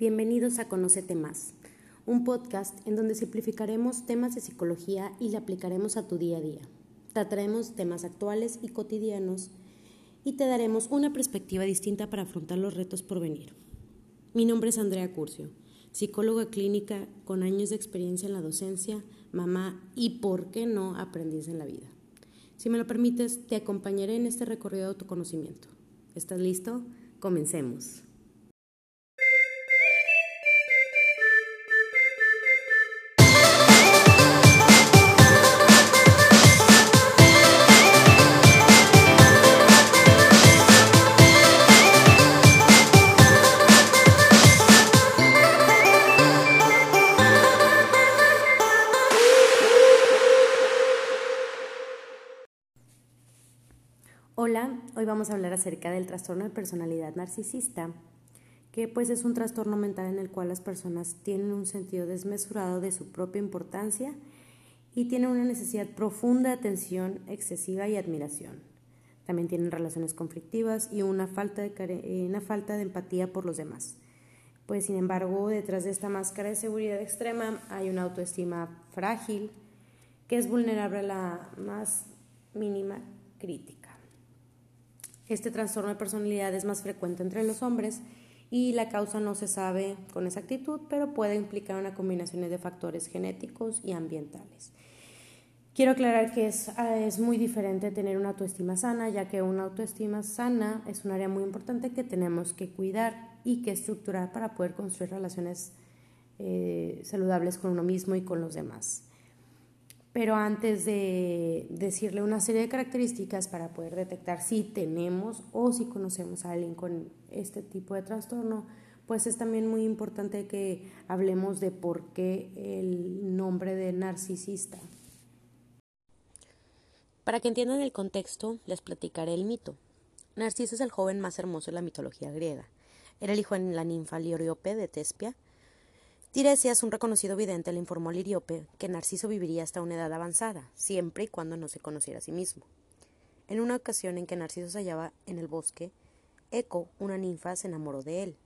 Bienvenidos a Conócete Más, un podcast en donde simplificaremos temas de psicología y le aplicaremos a tu día a día. Trataremos temas actuales y cotidianos y te daremos una perspectiva distinta para afrontar los retos por venir. Mi nombre es Andrea Curcio, psicóloga clínica con años de experiencia en la docencia, mamá y, por qué no, aprendiz en la vida. Si me lo permites, te acompañaré en este recorrido de autoconocimiento. ¿Estás listo? Comencemos. Hoy vamos a hablar acerca del trastorno de personalidad narcisista, que pues es un trastorno mental en el cual las personas tienen un sentido desmesurado de su propia importancia y tienen una necesidad profunda de atención excesiva y admiración. También tienen relaciones conflictivas y una falta de, una falta de empatía por los demás. Pues sin embargo, detrás de esta máscara de seguridad extrema hay una autoestima frágil que es vulnerable a la más mínima crítica. Este trastorno de personalidad es más frecuente entre los hombres y la causa no se sabe con exactitud, pero puede implicar una combinación de factores genéticos y ambientales. Quiero aclarar que es, ah, es, muy diferente tener una autoestima sana, ya que una autoestima sana es un área muy importante que tenemos que cuidar y que estructurar para poder construir relaciones eh, saludables con uno mismo y con los demás. Pero antes de decirle una serie de características para poder detectar si tenemos o si conocemos a alguien con este tipo de trastorno, pues es también muy importante que hablemos de por qué el nombre de narcisista. Para que entiendan el contexto, les platicaré el mito. Narciso es el joven más hermoso de la mitología griega. Era el hijo de la ninfa Liriope de Tespia, Tiresias, un reconocido vidente, le informó a Liriope que Narciso viviría hasta una edad avanzada, siempre y cuando no se conociera a sí mismo. En una ocasión en que Narciso se hallaba en el bosque, Eco, una ninfa, se enamoró de él,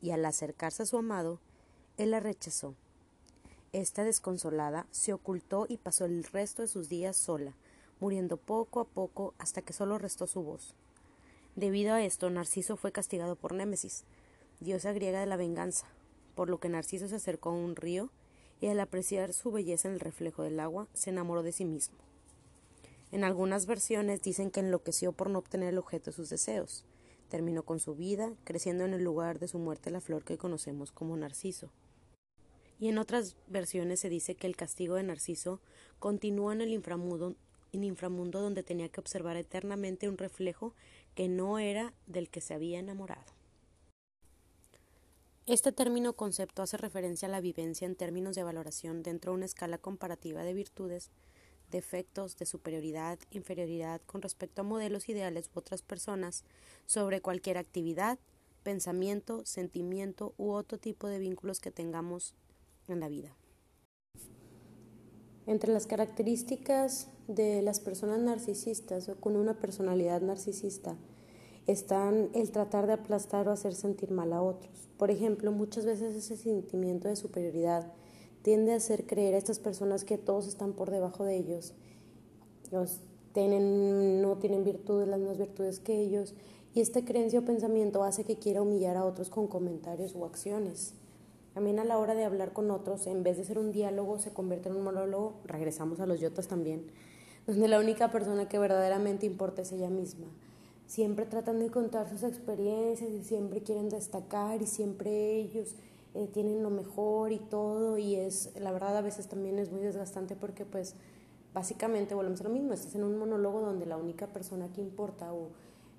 y al acercarse a su amado, él la rechazó. Esta desconsolada se ocultó y pasó el resto de sus días sola, muriendo poco a poco hasta que solo restó su voz. Debido a esto, Narciso fue castigado por Némesis, diosa griega de la venganza, por lo que Narciso se acercó a un río y al apreciar su belleza en el reflejo del agua, se enamoró de sí mismo. En algunas versiones dicen que enloqueció por no obtener el objeto de sus deseos. Terminó con su vida, creciendo en el lugar de su muerte la flor que conocemos como Narciso. Y en otras versiones se dice que el castigo de Narciso continuó en el inframundo, en inframundo donde tenía que observar eternamente un reflejo que no era del que se había enamorado. Este término concepto hace referencia a la vivencia en términos de valoración dentro de una escala comparativa de virtudes, defectos, de superioridad, inferioridad con respecto a modelos ideales u otras personas sobre cualquier actividad, pensamiento, sentimiento u otro tipo de vínculos que tengamos en la vida. Entre las características de las personas narcisistas o con una personalidad narcisista están el tratar de aplastar o hacer sentir mal a otros. Por ejemplo, muchas veces ese sentimiento de superioridad tiende a hacer creer a estas personas que todos están por debajo de ellos, los tienen, no tienen virtudes, las mismas virtudes que ellos, y esta creencia o pensamiento hace que quiera humillar a otros con comentarios o acciones. También a la hora de hablar con otros, en vez de ser un diálogo, se convierte en un monólogo, regresamos a los yotas también, donde la única persona que verdaderamente importa es ella misma siempre tratan de contar sus experiencias y siempre quieren destacar y siempre ellos eh, tienen lo mejor y todo y es, la verdad a veces también es muy desgastante porque pues básicamente volvemos a lo mismo, estás en un monólogo donde la única persona que importa o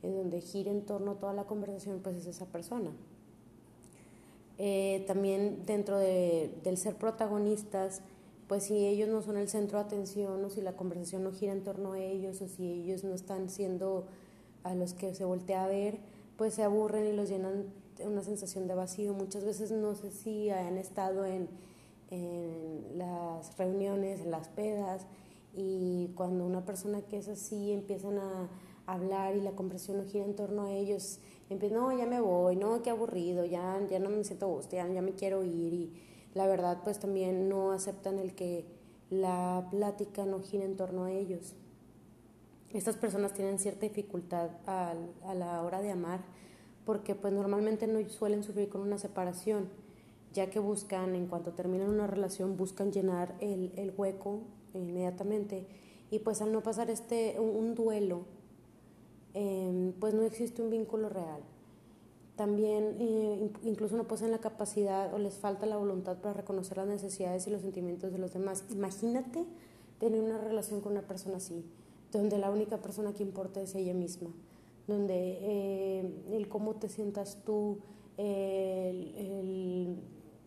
en donde gira en torno a toda la conversación pues es esa persona. Eh, también dentro de, del ser protagonistas, pues si ellos no son el centro de atención o si la conversación no gira en torno a ellos o si ellos no están siendo a los que se voltea a ver, pues se aburren y los llenan una sensación de vacío. Muchas veces no sé si han estado en, en las reuniones, en las pedas, y cuando una persona que es así empiezan a hablar y la conversación no gira en torno a ellos, empiezan, no, ya me voy, no, qué aburrido, ya, ya no me siento gusto, ya, ya me quiero ir y la verdad pues también no aceptan el que la plática no gira en torno a ellos. Estas personas tienen cierta dificultad a, a la hora de amar porque pues normalmente no suelen sufrir con una separación, ya que buscan, en cuanto terminan una relación, buscan llenar el, el hueco inmediatamente y pues al no pasar este, un, duelo, em, pues no existe un vínculo real. También eh, incluso no poseen la capacidad o les falta la voluntad para reconocer las necesidades y los sentimientos de los demás. Imagínate tener una relación con una persona así, donde la única persona que importa es ella misma donde eh, el cómo te sientas tú,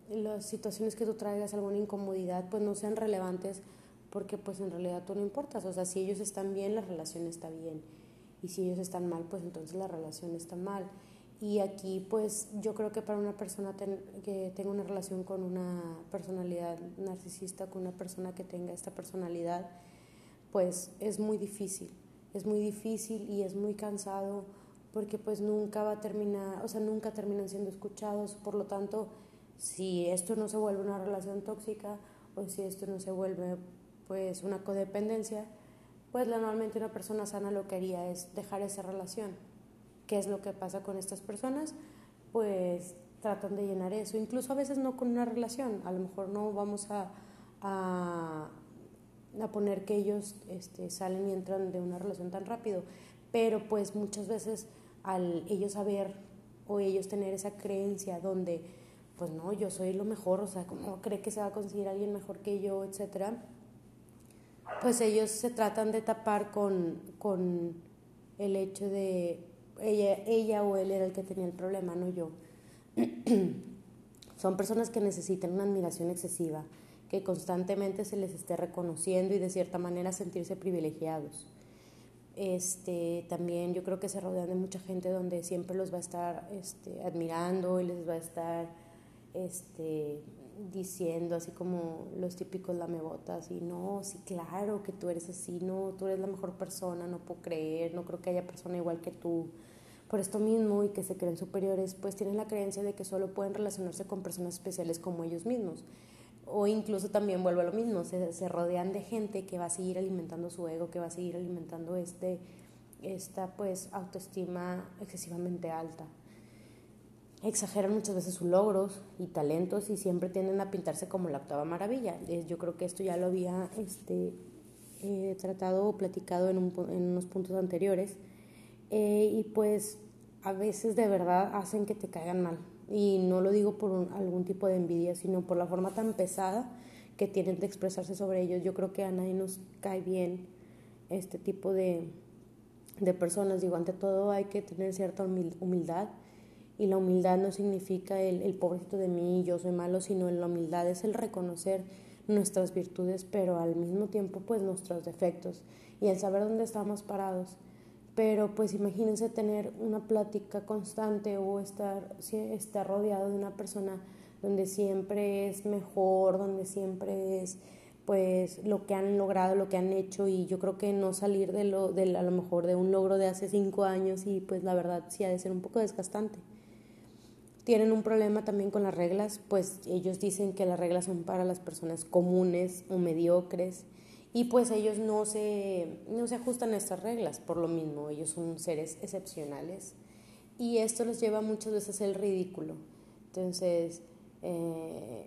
las situaciones que tú traigas, alguna incomodidad, pues no sean relevantes porque pues en realidad tú no importas. O sea, si ellos están bien, la relación está bien. Y si ellos están mal, pues entonces la relación está mal. Y aquí pues yo creo que para una persona que tenga una relación con una personalidad narcisista, con una persona que tenga esta personalidad, pues es muy difícil es muy difícil y es muy cansado porque pues nunca va a terminar, o sea, nunca terminan siendo escuchados, por lo tanto, si esto no se vuelve una relación tóxica o si esto no se vuelve pues una codependencia, pues normalmente una persona sana lo que haría es dejar esa relación. ¿Qué es lo que pasa con estas personas? Pues tratan de llenar eso, incluso a veces no con una relación, a lo mejor no vamos a, a a poner que ellos este, salen y entran de una relación tan rápido, pero pues muchas veces al ellos saber o ellos tener esa creencia donde pues no, yo soy lo mejor, o sea, como cree que se va a conseguir alguien mejor que yo, etcétera, pues ellos se tratan de tapar con, con el hecho de ella, ella o él era el que tenía el problema, no yo. Son personas que necesitan una admiración excesiva, que constantemente se les esté reconociendo y de cierta manera sentirse privilegiados. Este, también yo creo que se rodean de mucha gente donde siempre los va a estar este, admirando y les va a estar este, diciendo así como los típicos lamebotas y no, sí, claro que tú eres así, no, tú eres la mejor persona, no puedo creer, no creo que haya persona igual que tú. Por esto mismo y que se creen superiores, pues tienen la creencia de que solo pueden relacionarse con personas especiales como ellos mismos o incluso también vuelvo a lo mismo, se, se, rodean de gente que va a seguir alimentando su ego, que va a seguir alimentando este, esta pues autoestima excesivamente alta. Exageran muchas veces sus logros y talentos y siempre tienden a pintarse como la octava maravilla. Yo creo que esto ya lo había este, eh, tratado o platicado en, en, unos puntos anteriores eh, y pues a veces de verdad hacen que te caigan mal y no lo digo por algún tipo de envidia, sino por la forma tan pesada que tienen de expresarse sobre ellos. Yo creo que a nadie nos cae bien este tipo de, de personas. Digo, ante todo hay que tener cierta humildad y la humildad no significa el, el pobrecito de mí, yo soy malo, sino la humildad es el reconocer nuestras virtudes, pero al mismo tiempo pues nuestros defectos y el saber dónde estamos parados pero pues imagínense tener una plática constante o estar, estar rodeado de una persona donde siempre es mejor, donde siempre es pues lo que han logrado, lo que han hecho y yo creo que no salir de lo, de a lo mejor de un logro de hace cinco años y pues la verdad sí ha de ser un poco desgastante. Tienen un problema también con las reglas, pues ellos dicen que las reglas son para las personas comunes o mediocres y pues ellos no se, no se ajustan a estas reglas por lo mismo, ellos son seres excepcionales y esto los lleva muchas veces al ridículo. Entonces, eh,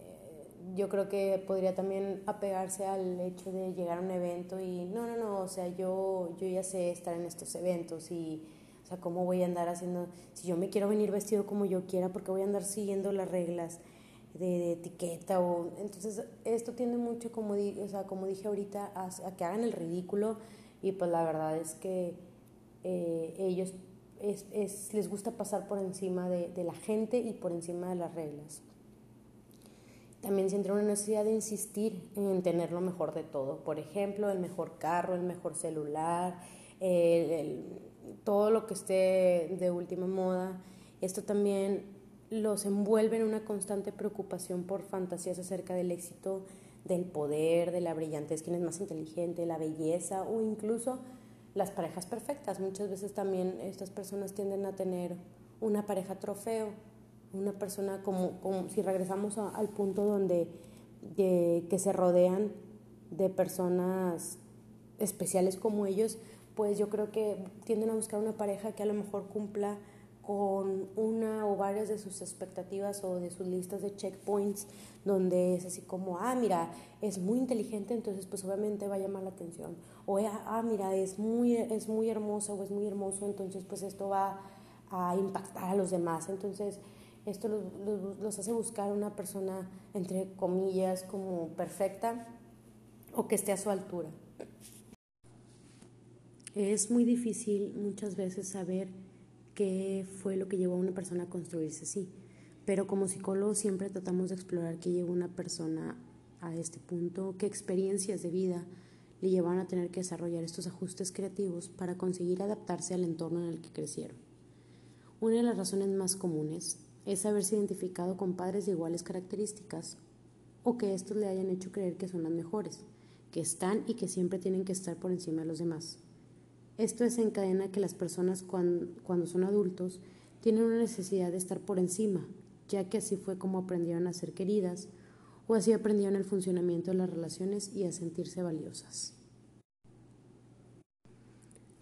yo creo que podría también apegarse al hecho de llegar a un evento y no, no, no, o sea, yo, yo ya sé estar en estos eventos y, o sea, ¿cómo voy a andar haciendo, si yo me quiero venir vestido como yo quiera, porque voy a andar siguiendo las reglas? De, etiqueta o entonces esto tiende mucho como, o sea, como dije ahorita a, que hagan el ridículo y pues la verdad es que eh, ellos es, es, les gusta pasar por encima de, de, la gente y por encima de las reglas. También sienten una necesidad de insistir en tener lo mejor de todo. Por ejemplo, el mejor carro, el mejor celular, todo lo que esté de última moda. Esto también los envuelve en una constante preocupación por fantasías acerca del éxito, del poder, de la brillantez, quién es más inteligente, la belleza o incluso las parejas perfectas. Muchas veces también estas personas tienden a tener una pareja trofeo, una persona como, como si regresamos al punto donde que se rodean de personas especiales como ellos, pues yo creo que tienden a buscar una pareja que a lo mejor cumpla con una o varias de sus expectativas o de sus listas de checkpoints, donde es así como, ah, mira, es muy inteligente, entonces pues obviamente va a llamar la atención. O, ah, mira, es muy, es muy hermosa o es muy hermoso, entonces pues esto va a impactar a los demás. Entonces esto los, los hace buscar una persona, entre comillas, como perfecta o que esté a su altura. Es muy difícil muchas veces saber qué fue lo que llevó a una persona a construirse así, pero como psicólogos siempre tratamos de explorar qué llevó a una persona a este punto, qué experiencias de vida le llevaron a tener que desarrollar estos ajustes creativos para conseguir adaptarse al entorno en el que crecieron. Una de las razones más comunes es haberse identificado con padres de iguales características o que estos le hayan hecho creer que son las mejores, que están y que siempre tienen que estar por encima de los demás. Esto desencadena que las personas cuando, son adultos tienen una necesidad de estar por encima, ya que así fue como aprendieron a ser queridas o así aprendieron el funcionamiento de las relaciones y a sentirse valiosas.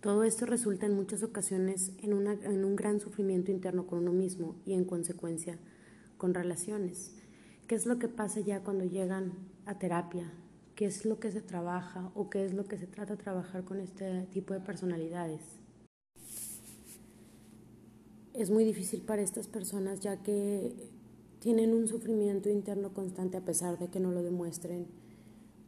Todo esto resulta en muchas ocasiones en, en, un gran sufrimiento interno con uno mismo y en consecuencia con relaciones. ¿Qué es lo que pasa ya cuando llegan a terapia? Qué es lo que se trabaja o qué es lo que se trata de trabajar con este tipo de personalidades. Es muy difícil para estas personas ya que tienen un sufrimiento interno constante a pesar de que no lo demuestren,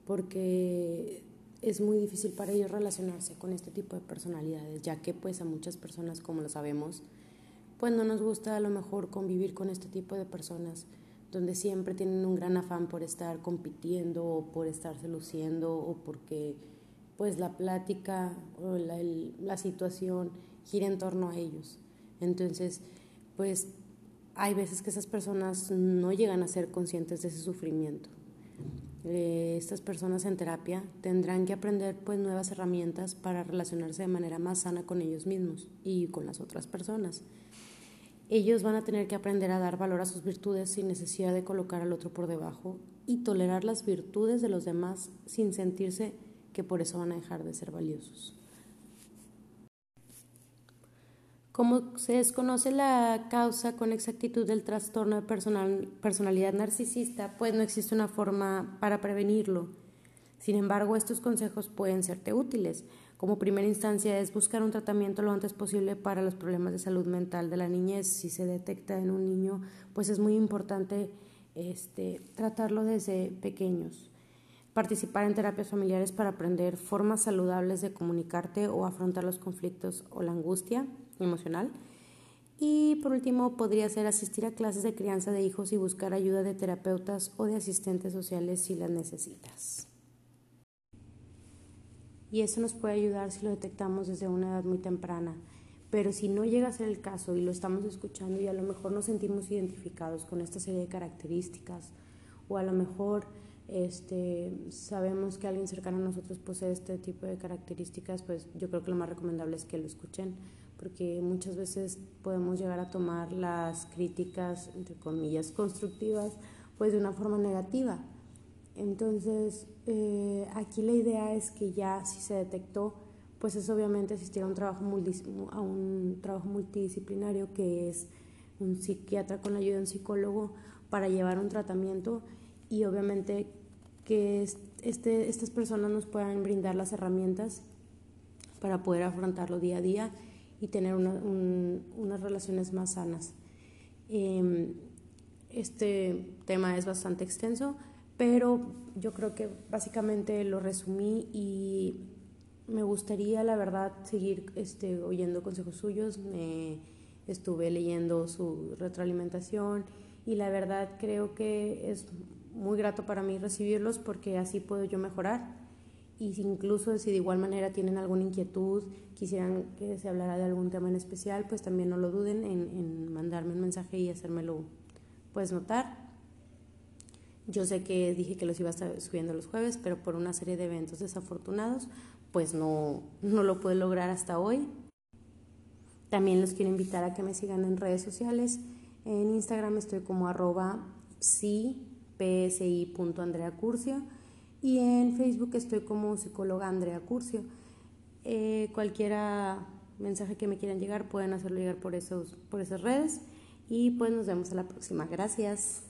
porque es muy difícil para ellos relacionarse con este tipo de personalidades, ya que pues a muchas personas, como lo sabemos, pues no nos gusta a lo mejor convivir con este tipo de personas donde siempre tienen un gran afán por estar compitiendo o por estarse luciendo o porque pues la plática o la, la situación gira en torno a ellos. Entonces, pues hay veces que esas personas no llegan a ser conscientes de ese sufrimiento. Eh, estas personas en terapia tendrán que aprender pues nuevas herramientas para relacionarse de manera más sana con ellos mismos y con las otras personas ellos van a tener que aprender a dar valor a sus virtudes sin necesidad de colocar al otro por debajo y tolerar las virtudes de los demás sin sentirse que por eso van a dejar de ser valiosos. Como se desconoce la causa con exactitud del trastorno de personalidad narcisista, pues no existe una forma para prevenirlo. Sin embargo, estos consejos pueden serte útiles como primera instancia es buscar un tratamiento lo antes posible para los problemas de salud mental de la niñez. Si se detecta en un niño, pues es muy importante este, tratarlo desde pequeños. Participar en terapias familiares para aprender formas saludables de comunicarte o afrontar los conflictos o la angustia emocional. Y por último, podría ser asistir a clases de crianza de hijos y buscar ayuda de terapeutas o de asistentes sociales si las necesitas y eso nos puede ayudar si lo detectamos desde una edad muy temprana. Pero si no llega a ser el caso y lo estamos escuchando y a lo mejor nos sentimos identificados con esta serie de características o a lo mejor este, sabemos que alguien cercano a nosotros posee este tipo de características, pues yo creo que lo más recomendable es que lo escuchen, porque muchas veces podemos llegar a tomar las críticas, entre comillas, constructivas, pues de una forma negativa. Entonces, eh, aquí la idea es que ya si se detectó, pues es obviamente asistir a un trabajo, a un trabajo multidisciplinario que es un psiquiatra con la ayuda de un psicólogo para llevar un tratamiento y obviamente que este, estas personas nos puedan brindar las herramientas para poder afrontarlo día a día y tener unas relaciones más sanas. Em, este tema es bastante extenso, pero yo creo que básicamente lo resumí y me gustaría, la verdad, seguir este, oyendo consejos suyos. Me estuve leyendo su retroalimentación y la verdad creo que es muy grato para mí recibirlos porque así puedo yo mejorar. Y incluso si de igual manera tienen alguna inquietud, quisieran que se hablara de algún tema en especial, pues también no lo duden en, en mandarme un mensaje y hacérmelo pues notar. Yo sé que dije que los iba a estar subiendo los jueves, pero por una serie de eventos desafortunados, pues no, no lo pude lograr hasta hoy. También los quiero invitar a que me sigan en redes sociales. En Instagram estoy como arroba psi.andreacurcio y en Facebook estoy como psicóloga Andrea Curcio. Eh, cualquiera mensaje que me quieran llegar pueden hacerlo llegar por, esos, por esas redes y pues nos vemos a la próxima. Gracias.